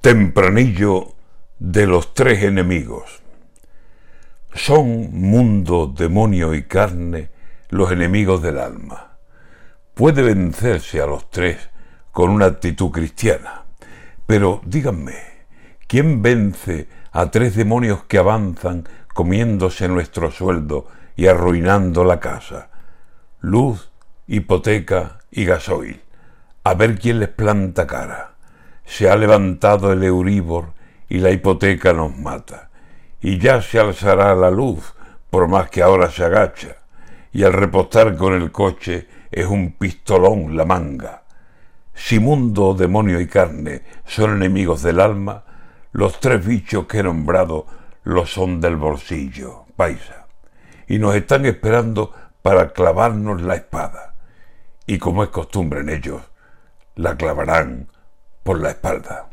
Tempranillo de los tres enemigos. Son mundo, demonio y carne los enemigos del alma. Puede vencerse a los tres con una actitud cristiana. Pero díganme, ¿quién vence a tres demonios que avanzan comiéndose nuestro sueldo y arruinando la casa? Luz, hipoteca y gasoil. A ver quién les planta cara se ha levantado el Euribor y la hipoteca nos mata, y ya se alzará la luz, por más que ahora se agacha, y al repostar con el coche es un pistolón la manga. Si mundo, demonio y carne son enemigos del alma, los tres bichos que he nombrado lo son del bolsillo, paisa, y nos están esperando para clavarnos la espada, y como es costumbre en ellos, la clavarán por la espalda.